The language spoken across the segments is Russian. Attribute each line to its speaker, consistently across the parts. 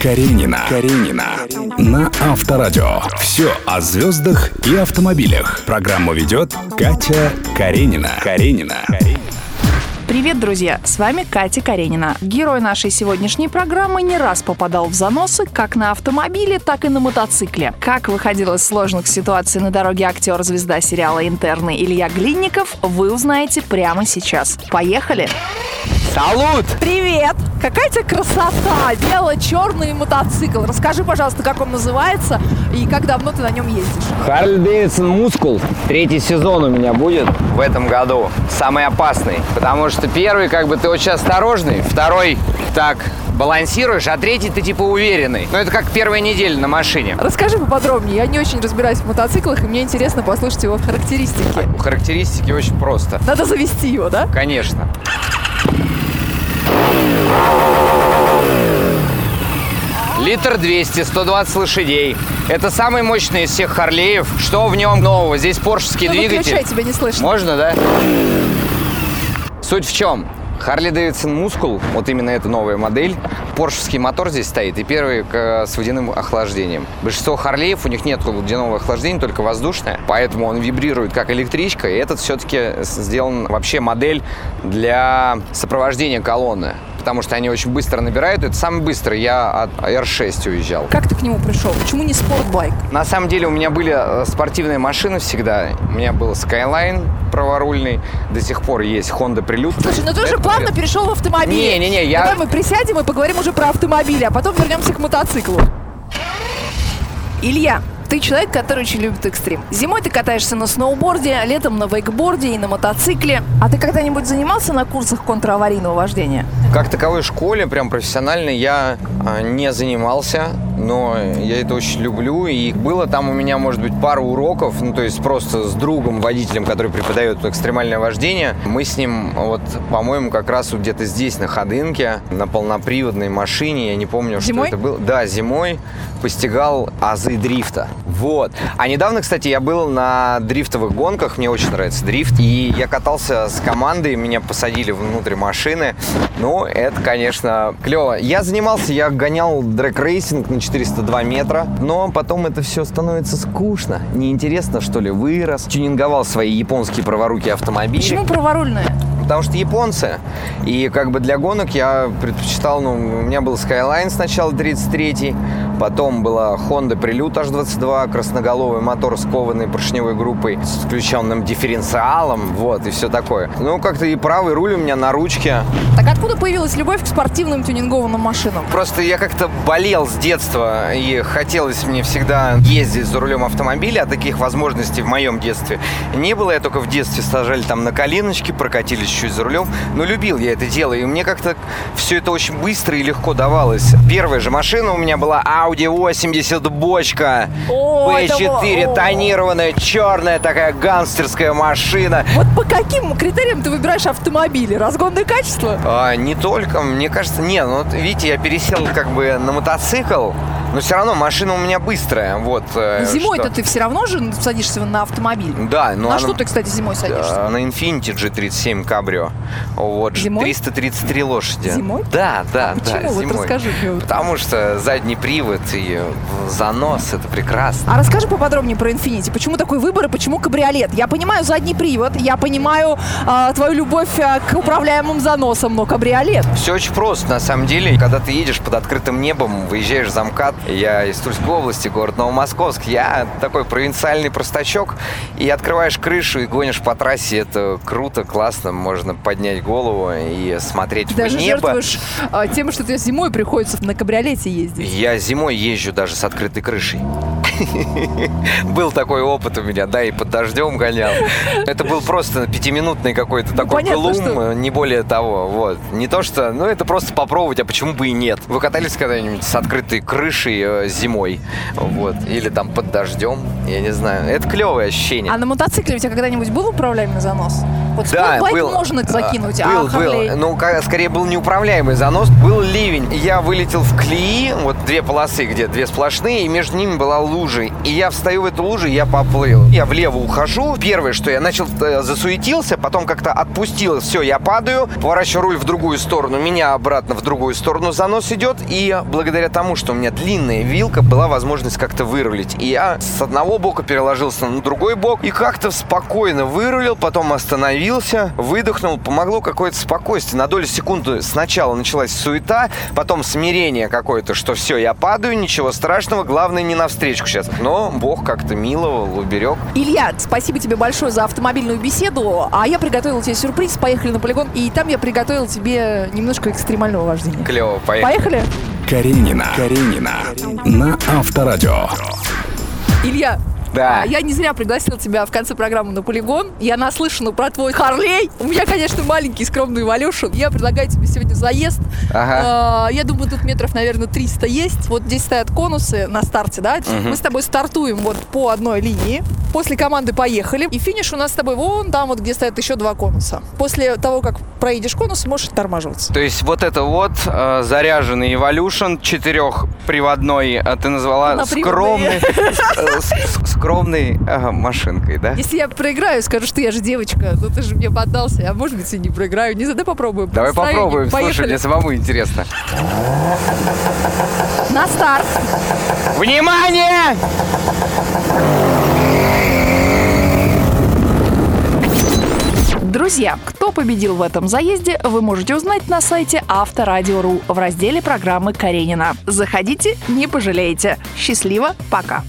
Speaker 1: Каренина. Каренина. На Авторадио. Все о звездах и автомобилях. Программу ведет Катя Каренина. Каренина.
Speaker 2: Привет, друзья! С вами Катя Каренина. Герой нашей сегодняшней программы не раз попадал в заносы как на автомобиле, так и на мотоцикле. Как выходил из сложных ситуаций на дороге актер-звезда сериала «Интерны» Илья Глинников, вы узнаете прямо сейчас. Поехали!
Speaker 3: Салут!
Speaker 2: Привет! Какая у тебя красота! Бело-черный мотоцикл. Расскажи, пожалуйста, как он называется и как давно ты на нем ездишь.
Speaker 3: Харли Дэвидсон Мускул. Третий сезон у меня будет в этом году. Самый опасный. Потому что первый, как бы, ты очень осторожный. Второй, так, балансируешь, а третий ты типа уверенный. Ну, это как первая неделя на машине.
Speaker 2: Расскажи поподробнее. Я не очень разбираюсь в мотоциклах, и мне интересно послушать его характеристики.
Speaker 3: Характеристики очень просто.
Speaker 2: Надо завести его, да?
Speaker 3: Конечно. Литр 200, 120 лошадей. Это самый мощный из всех Харлеев. Что в нем нового? Здесь поршевский
Speaker 2: Ну,
Speaker 3: двигатель.
Speaker 2: выключай, тебя не слышно.
Speaker 3: Можно, да? Суть в чем? Харли Дэвидсон Мускул, вот именно эта новая модель, поршевский мотор здесь стоит, и первый к- с водяным охлаждением. Большинство Харлеев, у них нет водяного охлаждения, только воздушное, поэтому он вибрирует как электричка, и этот все-таки сделан вообще модель для сопровождения колонны, потому что они очень быстро набирают, это самый быстрый, я от R6 уезжал.
Speaker 2: Как ты к нему пришел? Почему не спортбайк?
Speaker 3: На самом деле у меня были э, спортивные машины всегда. У меня был Skyline праворульный. До сих пор есть Honda Prelude.
Speaker 2: Слушай, ну ты уже плавно перешел в автомобиль.
Speaker 3: Не-не-не, я-
Speaker 2: Давай мы присядем и поговорим уже про автомобили, а потом вернемся к мотоциклу. Илья, ты человек, который очень любит экстрим. Зимой ты катаешься на сноуборде, а летом на вейкборде и на мотоцикле. А ты когда-нибудь занимался на курсах контраварийного вождения?
Speaker 3: Как таковой школе, прям профессионально, я а, не занимался, но я это очень люблю. И было там у меня, может быть, пару уроков, ну, то есть просто с другом, водителем, который преподает экстремальное вождение. Мы с ним, вот, по-моему, как раз вот где-то здесь, на Ходынке, на полноприводной машине, я не помню,
Speaker 2: Зимой?
Speaker 3: что это было. Да, зимой постигал азы дрифта. Вот. А недавно, кстати, я был на дрифтовых гонках, мне очень нравится дрифт. И я катался с командой, меня посадили внутрь машины. Ну, это, конечно, клево. Я занимался, я гонял дрэг-рейсинг на 402 метра, но потом это все становится скучно. Неинтересно, что ли, вырос. Тюнинговал свои японские праворукие автомобили.
Speaker 2: Почему праворульная?
Speaker 3: Потому что японцы. И как бы для гонок я предпочитал, ну, у меня был Skyline сначала 33 потом была Honda Prelude H22, красноголовый мотор с кованой поршневой группой, с включенным дифференциалом, вот, и все такое. Ну, как-то и правый руль у меня на ручке.
Speaker 2: Так откуда появилась любовь к спортивным тюнингованным машинам?
Speaker 3: Просто я как-то болел с детства, и хотелось мне всегда ездить за рулем автомобиля, а таких возможностей в моем детстве не было. Я только в детстве сажали там на коленочки, прокатились чуть за рулем. Но любил я это дело, и мне как-то все это очень быстро и легко давалось. Первая же машина у меня была Audi 80 бочка.
Speaker 2: О, это
Speaker 3: B4,
Speaker 2: во-
Speaker 3: тонированная, черная такая гангстерская машина.
Speaker 2: Вот по каким критериям ты выбираешь автомобили? Разгонное качество?
Speaker 3: А, не только, мне кажется, не, ну вот видите, я пересел как бы на мотоцикл, но все равно машина у меня быстрая, вот. э,
Speaker 2: Зимой-то
Speaker 3: что.
Speaker 2: ты все равно же садишься на автомобиль.
Speaker 3: Да, ну
Speaker 2: на
Speaker 3: она-
Speaker 2: что ты, кстати, зимой садишься?
Speaker 3: А, На Infiniti G37 Cabrio. Вот,
Speaker 2: Зимой?
Speaker 3: 333 лошади.
Speaker 2: Зимой?
Speaker 3: Да, да, да,
Speaker 2: Почему? Вот
Speaker 3: зимой.
Speaker 2: расскажи мне. вот.
Speaker 3: Потому что задний привод и занос, это прекрасно.
Speaker 2: А расскажи поподробнее про Infinity. Почему такой выбор и почему кабриолет? Я понимаю задний привод, я понимаю а, твою любовь а, к управляемым заносам, но кабриолет.
Speaker 3: Все очень просто, на самом деле. Когда ты едешь под открытым небом, выезжаешь за МКАД, я из Тульской области, город Новомосковск, я такой провинциальный простачок, и открываешь крышу и гонишь по трассе, это круто, классно, можно поднять голову и смотреть
Speaker 2: даже
Speaker 3: в небо.
Speaker 2: жертвуешь а, тем, что тебе зимой приходится на кабриолете ездить.
Speaker 3: Я зимой езжу даже с открытой крышей. Был такой опыт у меня, да, и под дождем гонял. Это был просто пятиминутный какой-то такой
Speaker 2: Ну, понятно,
Speaker 3: глум, не более того. Вот. Не то что, ну это просто попробовать, а почему бы и нет. Вы катались когда-нибудь с открытой крышей э, зимой? Вот. Или там под дождем, я не знаю. Это клевое ощущение.
Speaker 2: А на мотоцикле у тебя когда-нибудь был управляемый занос? Вот
Speaker 3: Да, был.
Speaker 2: можно закинуть,
Speaker 3: А,
Speaker 2: а
Speaker 3: Был,
Speaker 2: Харлей?
Speaker 3: был. Ну, скорее был неуправляемый занос. Был ливень. Я вылетел в клеи, вот две полосы, где две сплошные, и между ними была лужа лужи, и я встаю в эту лужу, и я поплыл. Я влево ухожу. Первое, что я начал э, засуетился, потом как-то отпустил, все, я падаю, поворачиваю руль в другую сторону, меня обратно в другую сторону занос идет, и благодаря тому, что у меня длинная вилка, была возможность как-то вырулить. И я с одного бока переложился на другой бок, и как-то спокойно вырулил, потом остановился, выдохнул, помогло какое-то спокойствие. На долю секунды сначала началась суета, потом смирение какое-то, что все, я падаю, ничего страшного, главное не навстречу сейчас. Но Бог как-то миловал, уберег.
Speaker 2: Илья, спасибо тебе большое за автомобильную беседу, а я приготовил тебе сюрприз, поехали на полигон, и там я приготовил тебе немножко экстремального вождения.
Speaker 3: Клево, поехали.
Speaker 2: Поехали?
Speaker 1: Каренина. Каренина. На Авторадио.
Speaker 2: Илья,
Speaker 3: Да.
Speaker 2: а я не зря пригласил тебя в конце программы на полигон. Я наслышана про твой Харлей. У меня, конечно, маленький скромный Валюшин. Я предлагаю тебе сегодня заезд.
Speaker 3: Ага.
Speaker 2: А, Я думаю, тут метров, наверное, 300 есть. Вот здесь стоят конусы на старте, да? Мы с тобой стартуем вот по одной линии. После команды поехали. И финиш у нас с тобой вон там вот, где стоят еще два конуса. После того, как проедешь конус, можешь оттормаживаться.
Speaker 3: То есть вот это вот э, заряженный Evolution четырехприводной, а ты назвала скромной, э, скромной э, машинкой, да?
Speaker 2: Если я проиграю, скажу, что я же девочка, ну ты же мне поддался, а может быть и не проиграю. Не знаю, давай попробуем.
Speaker 3: Давай
Speaker 2: Настроение.
Speaker 3: попробуем, слушай,
Speaker 2: Поехали.
Speaker 3: мне самому интересно.
Speaker 2: На старт.
Speaker 3: Внимание!
Speaker 2: Друзья, кто победил в этом заезде, вы можете узнать на сайте Авторадио.ру в разделе программы Каренина. Заходите, не пожалеете. Счастливо, пока.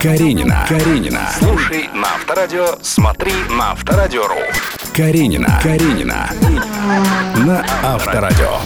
Speaker 1: Каренина. Каренина.
Speaker 4: Слушай на Авторадио, смотри на Авторадио.ру.
Speaker 1: Каренина. Каренина. На Авторадио.